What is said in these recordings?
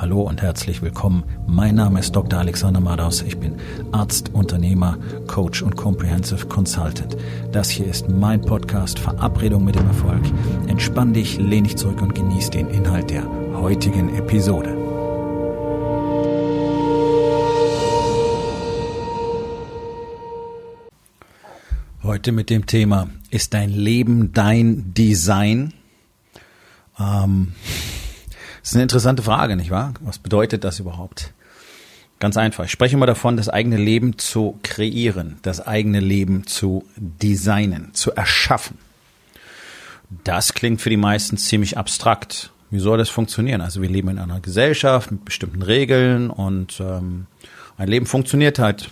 Hallo und herzlich willkommen. Mein Name ist Dr. Alexander Madaus. Ich bin Arzt, Unternehmer, Coach und Comprehensive Consultant. Das hier ist mein Podcast Verabredung mit dem Erfolg. Entspann dich, lehn dich zurück und genieß den Inhalt der heutigen Episode. Heute mit dem Thema, ist dein Leben dein Design? Ähm, das ist eine interessante Frage, nicht wahr? Was bedeutet das überhaupt? Ganz einfach. Ich spreche immer davon, das eigene Leben zu kreieren, das eigene Leben zu designen, zu erschaffen. Das klingt für die meisten ziemlich abstrakt. Wie soll das funktionieren? Also wir leben in einer Gesellschaft mit bestimmten Regeln und ähm, ein Leben funktioniert halt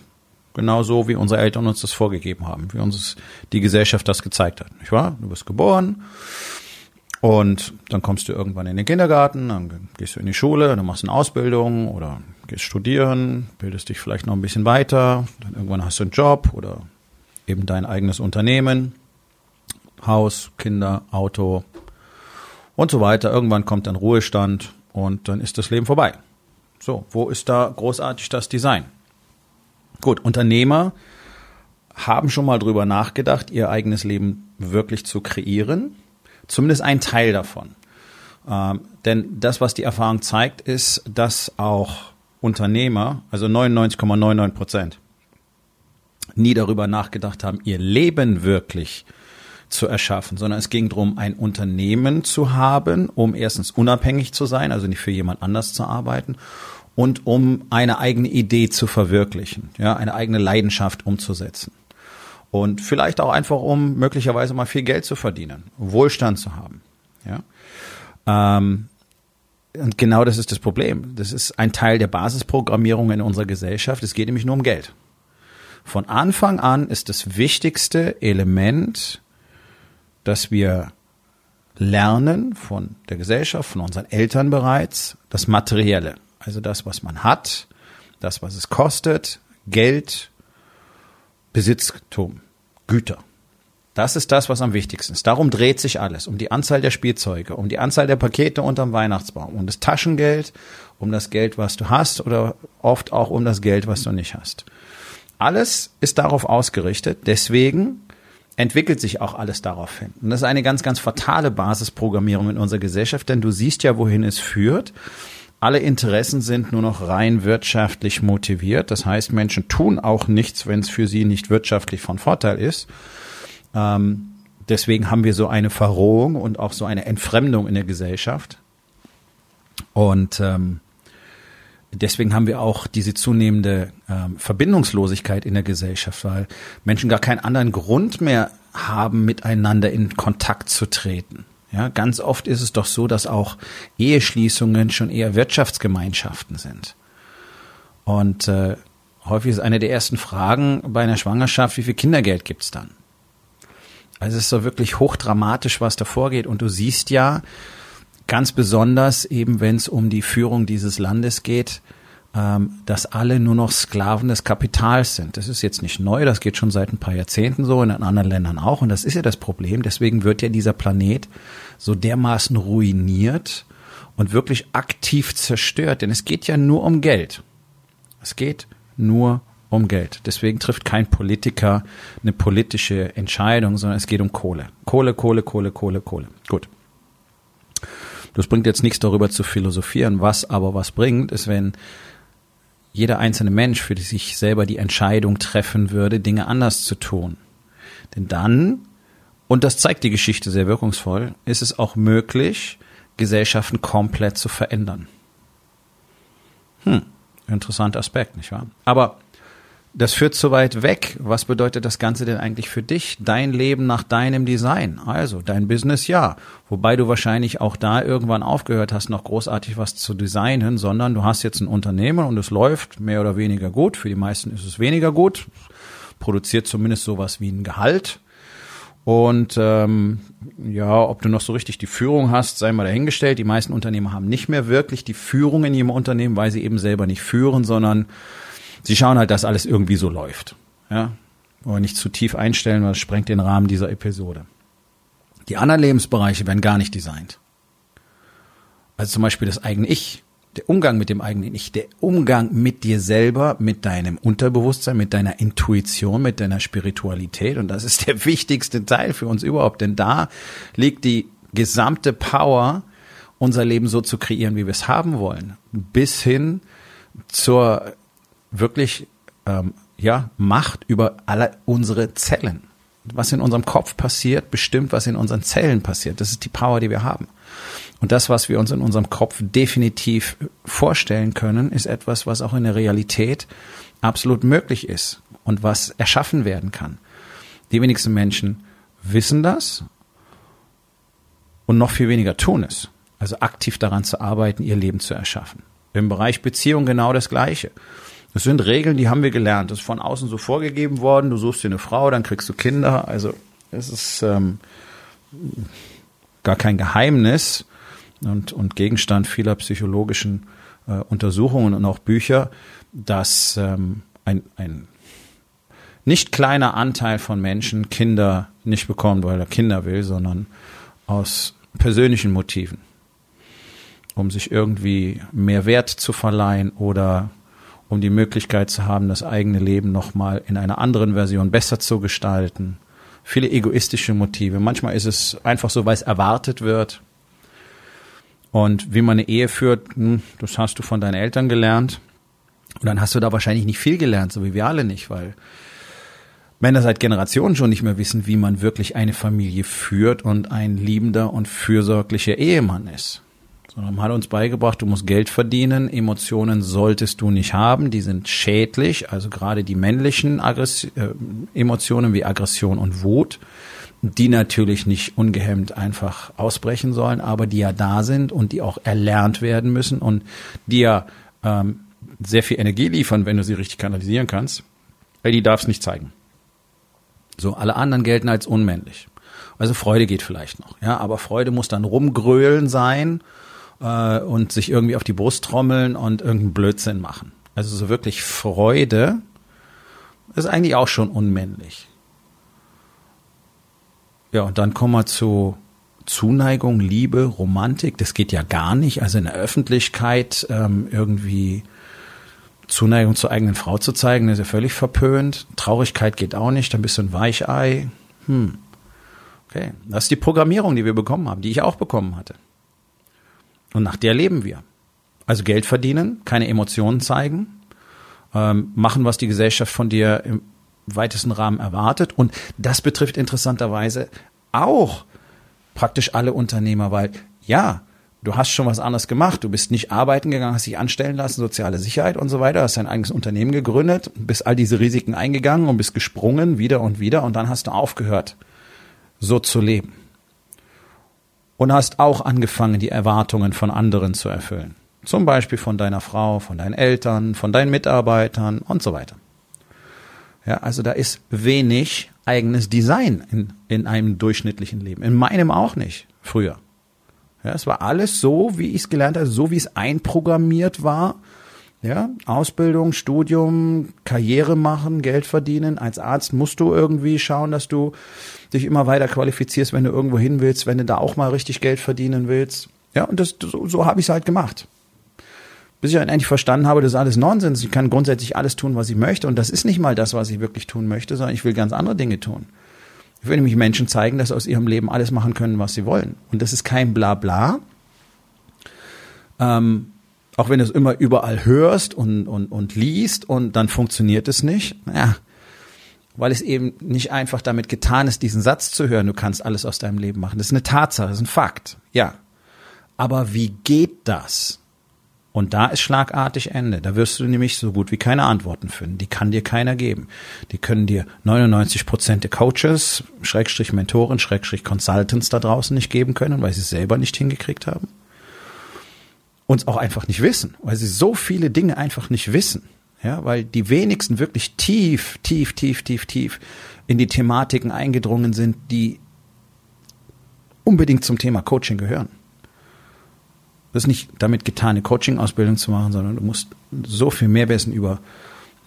genauso, wie unsere Eltern uns das vorgegeben haben, wie uns die Gesellschaft das gezeigt hat. Nicht wahr? Du bist geboren, und dann kommst du irgendwann in den Kindergarten, dann gehst du in die Schule, dann machst du eine Ausbildung oder gehst studieren, bildest dich vielleicht noch ein bisschen weiter, dann irgendwann hast du einen Job oder eben dein eigenes Unternehmen, Haus, Kinder, Auto und so weiter. Irgendwann kommt dann Ruhestand und dann ist das Leben vorbei. So, wo ist da großartig das Design? Gut, Unternehmer haben schon mal drüber nachgedacht, ihr eigenes Leben wirklich zu kreieren Zumindest ein Teil davon. Ähm, denn das, was die Erfahrung zeigt, ist, dass auch Unternehmer, also 99,99 Prozent, nie darüber nachgedacht haben, ihr Leben wirklich zu erschaffen, sondern es ging darum, ein Unternehmen zu haben, um erstens unabhängig zu sein, also nicht für jemand anders zu arbeiten und um eine eigene Idee zu verwirklichen, ja, eine eigene Leidenschaft umzusetzen. Und vielleicht auch einfach, um möglicherweise mal viel Geld zu verdienen, Wohlstand zu haben. Ja. Ähm, und genau das ist das Problem. Das ist ein Teil der Basisprogrammierung in unserer Gesellschaft. Es geht nämlich nur um Geld. Von Anfang an ist das wichtigste Element, dass wir lernen von der Gesellschaft, von unseren Eltern bereits, das Materielle. Also das, was man hat, das, was es kostet, Geld, Besitztum, Güter. Das ist das, was am wichtigsten ist. Darum dreht sich alles. Um die Anzahl der Spielzeuge, um die Anzahl der Pakete unterm Weihnachtsbaum, um das Taschengeld, um das Geld, was du hast oder oft auch um das Geld, was du nicht hast. Alles ist darauf ausgerichtet. Deswegen entwickelt sich auch alles darauf hin. Und das ist eine ganz, ganz fatale Basisprogrammierung in unserer Gesellschaft, denn du siehst ja, wohin es führt. Alle Interessen sind nur noch rein wirtschaftlich motiviert. Das heißt, Menschen tun auch nichts, wenn es für sie nicht wirtschaftlich von Vorteil ist. Ähm, deswegen haben wir so eine Verrohung und auch so eine Entfremdung in der Gesellschaft. Und ähm, deswegen haben wir auch diese zunehmende ähm, Verbindungslosigkeit in der Gesellschaft, weil Menschen gar keinen anderen Grund mehr haben, miteinander in Kontakt zu treten. Ja, ganz oft ist es doch so, dass auch Eheschließungen schon eher Wirtschaftsgemeinschaften sind. Und äh, häufig ist eine der ersten Fragen bei einer Schwangerschaft, wie viel Kindergeld gibt's dann? Also es ist so wirklich hochdramatisch, was da vorgeht. Und du siehst ja ganz besonders eben, wenn es um die Führung dieses Landes geht, dass alle nur noch Sklaven des Kapitals sind. Das ist jetzt nicht neu, das geht schon seit ein paar Jahrzehnten so, in anderen Ländern auch. Und das ist ja das Problem. Deswegen wird ja dieser Planet so dermaßen ruiniert und wirklich aktiv zerstört. Denn es geht ja nur um Geld. Es geht nur um Geld. Deswegen trifft kein Politiker eine politische Entscheidung, sondern es geht um Kohle. Kohle, Kohle, Kohle, Kohle, Kohle. Gut. Das bringt jetzt nichts darüber zu philosophieren. Was aber was bringt, ist, wenn jeder einzelne Mensch für sich selber die Entscheidung treffen würde, Dinge anders zu tun. Denn dann, und das zeigt die Geschichte sehr wirkungsvoll, ist es auch möglich, Gesellschaften komplett zu verändern. Hm, interessanter Aspekt, nicht wahr? Aber das führt zu weit weg. Was bedeutet das Ganze denn eigentlich für dich? Dein Leben nach deinem Design. Also dein Business ja. Wobei du wahrscheinlich auch da irgendwann aufgehört hast, noch großartig was zu designen, sondern du hast jetzt ein Unternehmen und es läuft mehr oder weniger gut. Für die meisten ist es weniger gut. Produziert zumindest sowas wie ein Gehalt. Und ähm, ja, ob du noch so richtig die Führung hast, sei mal dahingestellt. Die meisten Unternehmer haben nicht mehr wirklich die Führung in ihrem Unternehmen, weil sie eben selber nicht führen, sondern sie schauen halt, dass alles irgendwie so läuft. Ja, aber nicht zu tief einstellen, weil das sprengt den Rahmen dieser Episode. Die anderen Lebensbereiche werden gar nicht designt. Also zum Beispiel das eigene Ich. Der Umgang mit dem eigenen Ich, der Umgang mit dir selber, mit deinem Unterbewusstsein, mit deiner Intuition, mit deiner Spiritualität. Und das ist der wichtigste Teil für uns überhaupt, denn da liegt die gesamte Power, unser Leben so zu kreieren, wie wir es haben wollen. Bis hin zur wirklich ähm, ja, Macht über alle unsere Zellen. Was in unserem Kopf passiert, bestimmt, was in unseren Zellen passiert. Das ist die Power, die wir haben. Und das, was wir uns in unserem Kopf definitiv vorstellen können, ist etwas, was auch in der Realität absolut möglich ist und was erschaffen werden kann. Die wenigsten Menschen wissen das und noch viel weniger tun es. Also aktiv daran zu arbeiten, ihr Leben zu erschaffen. Im Bereich Beziehung genau das Gleiche. Das sind Regeln, die haben wir gelernt. Das ist von außen so vorgegeben worden. Du suchst dir eine Frau, dann kriegst du Kinder. Also es ist ähm, gar kein Geheimnis und, und Gegenstand vieler psychologischen äh, Untersuchungen und auch Bücher, dass ähm, ein, ein nicht kleiner Anteil von Menschen Kinder nicht bekommt, weil er Kinder will, sondern aus persönlichen Motiven, um sich irgendwie mehr Wert zu verleihen oder um die Möglichkeit zu haben, das eigene Leben nochmal in einer anderen Version besser zu gestalten. Viele egoistische Motive. Manchmal ist es einfach so, weil es erwartet wird. Und wie man eine Ehe führt, hm, das hast du von deinen Eltern gelernt. Und dann hast du da wahrscheinlich nicht viel gelernt, so wie wir alle nicht, weil Männer seit Generationen schon nicht mehr wissen, wie man wirklich eine Familie führt und ein liebender und fürsorglicher Ehemann ist. Sondern man hat uns beigebracht, du musst Geld verdienen, Emotionen solltest du nicht haben, die sind schädlich, also gerade die männlichen Aggress äh, Emotionen wie Aggression und Wut die natürlich nicht ungehemmt einfach ausbrechen sollen, aber die ja da sind und die auch erlernt werden müssen und die ja ähm, sehr viel Energie liefern, wenn du sie richtig kanalisieren kannst, weil die darfst nicht zeigen. So, alle anderen gelten als unmännlich. Also Freude geht vielleicht noch, ja, aber Freude muss dann rumgrölen sein äh, und sich irgendwie auf die Brust trommeln und irgendeinen Blödsinn machen. Also so wirklich Freude ist eigentlich auch schon unmännlich. Ja, und dann kommen wir zu Zuneigung, Liebe, Romantik. Das geht ja gar nicht. Also in der Öffentlichkeit ähm, irgendwie Zuneigung zur eigenen Frau zu zeigen, ist ja völlig verpönt. Traurigkeit geht auch nicht. Dann bist du ein Weichei. Hm. Okay, das ist die Programmierung, die wir bekommen haben, die ich auch bekommen hatte. Und nach der leben wir. Also Geld verdienen, keine Emotionen zeigen, ähm, machen, was die Gesellschaft von dir im weitesten Rahmen erwartet. Und das betrifft interessanterweise auch praktisch alle Unternehmer, weil ja, du hast schon was anderes gemacht. Du bist nicht arbeiten gegangen, hast dich anstellen lassen, soziale Sicherheit und so weiter, hast dein eigenes Unternehmen gegründet, bist all diese Risiken eingegangen und bist gesprungen wieder und wieder und dann hast du aufgehört, so zu leben. Und hast auch angefangen, die Erwartungen von anderen zu erfüllen. Zum Beispiel von deiner Frau, von deinen Eltern, von deinen Mitarbeitern und so weiter. Ja, also da ist wenig eigenes Design in, in einem durchschnittlichen Leben. In meinem auch nicht, früher. Ja, es war alles so, wie ich es gelernt habe, so wie es einprogrammiert war. Ja, Ausbildung, Studium, Karriere machen, Geld verdienen. Als Arzt musst du irgendwie schauen, dass du dich immer weiter qualifizierst, wenn du irgendwo hin willst, wenn du da auch mal richtig Geld verdienen willst. Ja, und das, so, so habe ich es halt gemacht bis ich eigentlich verstanden habe, das ist alles Nonsens. Ich kann grundsätzlich alles tun, was ich möchte. Und das ist nicht mal das, was ich wirklich tun möchte, sondern ich will ganz andere Dinge tun. Ich will nämlich Menschen zeigen, dass sie aus ihrem Leben alles machen können, was sie wollen. Und das ist kein Blabla. Ähm, auch wenn du es immer überall hörst und, und, und liest und dann funktioniert es nicht. Ja, weil es eben nicht einfach damit getan ist, diesen Satz zu hören, du kannst alles aus deinem Leben machen. Das ist eine Tatsache, das ist ein Fakt. Ja. Aber wie geht das? Und da ist schlagartig Ende. Da wirst du nämlich so gut wie keine Antworten finden. Die kann dir keiner geben. Die können dir 99 Prozent der Coaches, Schrägstrich Mentoren, Schrägstrich Consultants da draußen nicht geben können, weil sie es selber nicht hingekriegt haben. Und auch einfach nicht wissen, weil sie so viele Dinge einfach nicht wissen. Ja, weil die wenigsten wirklich tief, tief, tief, tief, tief in die Thematiken eingedrungen sind, die unbedingt zum Thema Coaching gehören. Das ist nicht damit getan, eine Coaching-Ausbildung zu machen, sondern du musst so viel mehr wissen über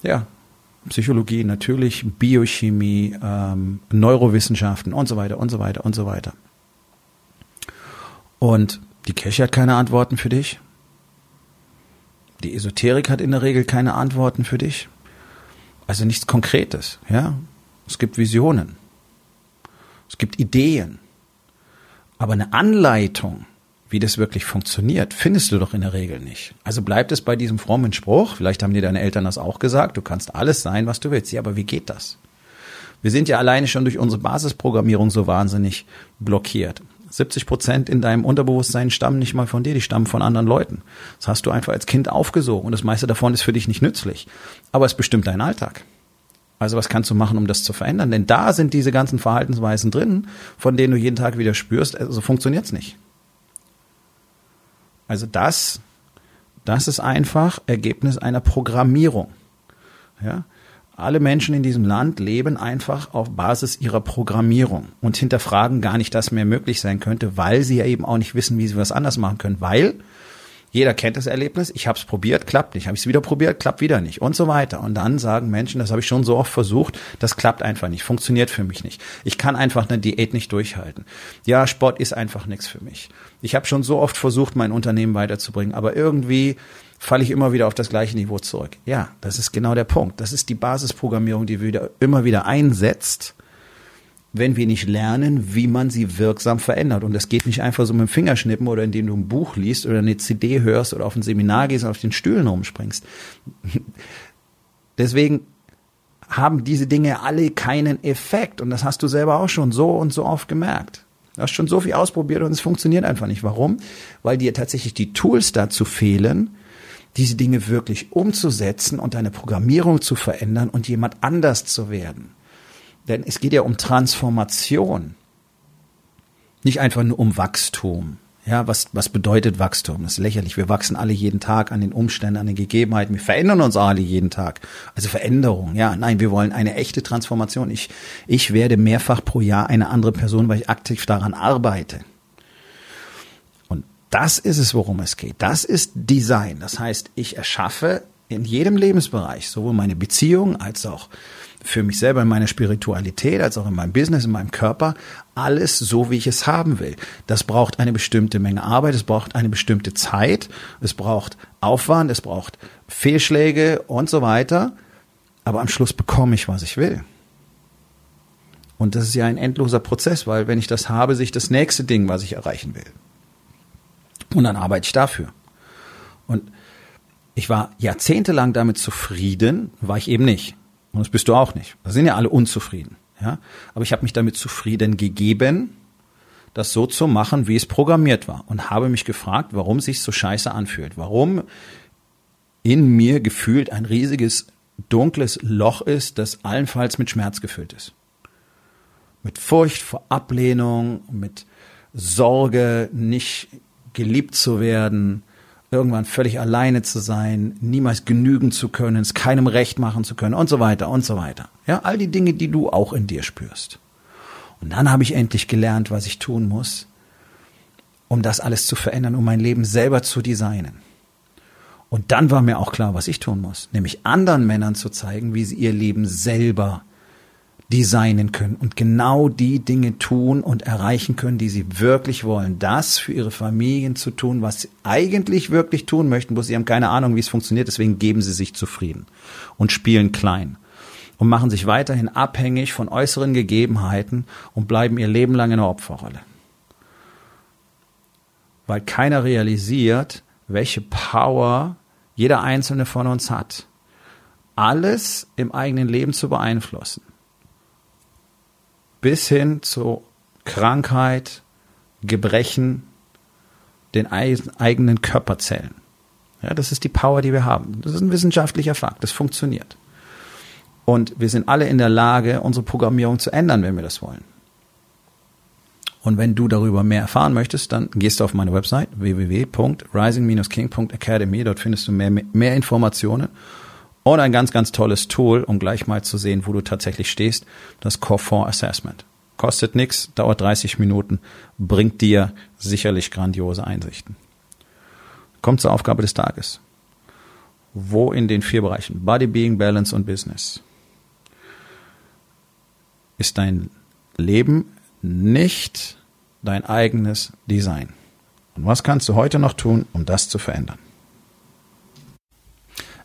ja, Psychologie, natürlich Biochemie, ähm, Neurowissenschaften und so weiter und so weiter und so weiter. Und die Kirche hat keine Antworten für dich. Die Esoterik hat in der Regel keine Antworten für dich. Also nichts Konkretes, ja. Es gibt Visionen. Es gibt Ideen. Aber eine Anleitung, wie das wirklich funktioniert, findest du doch in der Regel nicht. Also bleibt es bei diesem frommen Spruch. Vielleicht haben dir deine Eltern das auch gesagt. Du kannst alles sein, was du willst. Ja, aber wie geht das? Wir sind ja alleine schon durch unsere Basisprogrammierung so wahnsinnig blockiert. 70 Prozent in deinem Unterbewusstsein stammen nicht mal von dir, die stammen von anderen Leuten. Das hast du einfach als Kind aufgesogen und das meiste davon ist für dich nicht nützlich. Aber es bestimmt deinen Alltag. Also was kannst du machen, um das zu verändern? Denn da sind diese ganzen Verhaltensweisen drin, von denen du jeden Tag wieder spürst, also funktioniert's nicht. Also das, das ist einfach Ergebnis einer Programmierung. Ja, alle Menschen in diesem Land leben einfach auf Basis ihrer Programmierung und hinterfragen gar nicht, dass mehr möglich sein könnte, weil sie ja eben auch nicht wissen, wie sie was anders machen können, weil jeder kennt das Erlebnis, ich habe es probiert, klappt nicht, habe ich es wieder probiert, klappt wieder nicht und so weiter. Und dann sagen Menschen, das habe ich schon so oft versucht, das klappt einfach nicht, funktioniert für mich nicht. Ich kann einfach eine Diät nicht durchhalten. Ja, Sport ist einfach nichts für mich. Ich habe schon so oft versucht, mein Unternehmen weiterzubringen, aber irgendwie falle ich immer wieder auf das gleiche Niveau zurück. Ja, das ist genau der Punkt. Das ist die Basisprogrammierung, die wieder, immer wieder einsetzt wenn wir nicht lernen, wie man sie wirksam verändert. Und das geht nicht einfach so mit dem Fingerschnippen oder indem du ein Buch liest oder eine CD hörst oder auf ein Seminar gehst und auf den Stühlen rumspringst. Deswegen haben diese Dinge alle keinen Effekt. Und das hast du selber auch schon so und so oft gemerkt. Du hast schon so viel ausprobiert und es funktioniert einfach nicht. Warum? Weil dir tatsächlich die Tools dazu fehlen, diese Dinge wirklich umzusetzen und deine Programmierung zu verändern und jemand anders zu werden. Denn es geht ja um Transformation. Nicht einfach nur um Wachstum. Ja, was, was bedeutet Wachstum? Das ist lächerlich. Wir wachsen alle jeden Tag an den Umständen, an den Gegebenheiten. Wir verändern uns alle jeden Tag. Also Veränderung. Ja, nein, wir wollen eine echte Transformation. Ich, ich werde mehrfach pro Jahr eine andere Person, weil ich aktiv daran arbeite. Und das ist es, worum es geht. Das ist Design. Das heißt, ich erschaffe in jedem Lebensbereich, sowohl meine Beziehung als auch für mich selber in meiner Spiritualität, als auch in meinem Business, in meinem Körper, alles so, wie ich es haben will. Das braucht eine bestimmte Menge Arbeit, es braucht eine bestimmte Zeit, es braucht Aufwand, es braucht Fehlschläge und so weiter. Aber am Schluss bekomme ich, was ich will. Und das ist ja ein endloser Prozess, weil wenn ich das habe, sehe ich das nächste Ding, was ich erreichen will. Und dann arbeite ich dafür. Und ich war jahrzehntelang damit zufrieden, war ich eben nicht. Und das bist du auch nicht. Da sind ja alle unzufrieden. Ja? Aber ich habe mich damit zufrieden gegeben, das so zu machen, wie es programmiert war. Und habe mich gefragt, warum sich so scheiße anfühlt. Warum in mir gefühlt ein riesiges dunkles Loch ist, das allenfalls mit Schmerz gefüllt ist. Mit Furcht vor Ablehnung, mit Sorge, nicht geliebt zu werden, irgendwann völlig alleine zu sein, niemals genügen zu können, es keinem recht machen zu können und so weiter und so weiter. Ja, all die Dinge, die du auch in dir spürst. Und dann habe ich endlich gelernt, was ich tun muss, um das alles zu verändern, um mein Leben selber zu designen. Und dann war mir auch klar, was ich tun muss, nämlich anderen Männern zu zeigen, wie sie ihr Leben selber designen können und genau die Dinge tun und erreichen können, die sie wirklich wollen. Das für ihre Familien zu tun, was sie eigentlich wirklich tun möchten, bloß sie haben keine Ahnung, wie es funktioniert, deswegen geben sie sich zufrieden und spielen klein und machen sich weiterhin abhängig von äußeren Gegebenheiten und bleiben ihr Leben lang in der Opferrolle. Weil keiner realisiert, welche Power jeder einzelne von uns hat, alles im eigenen Leben zu beeinflussen bis hin zu Krankheit, Gebrechen, den eigenen Körperzellen. Ja, das ist die Power, die wir haben. Das ist ein wissenschaftlicher Fakt. Das funktioniert. Und wir sind alle in der Lage, unsere Programmierung zu ändern, wenn wir das wollen. Und wenn du darüber mehr erfahren möchtest, dann gehst du auf meine Website www.rising-king.academy. Dort findest du mehr, mehr Informationen und ein ganz, ganz tolles Tool, um gleich mal zu sehen, wo du tatsächlich stehst, das Core 4 Assessment. Kostet nichts, dauert 30 Minuten, bringt dir sicherlich grandiose Einsichten. Kommt zur Aufgabe des Tages. Wo in den vier Bereichen Body, Being, Balance und Business ist dein Leben nicht dein eigenes Design? Und was kannst du heute noch tun, um das zu verändern?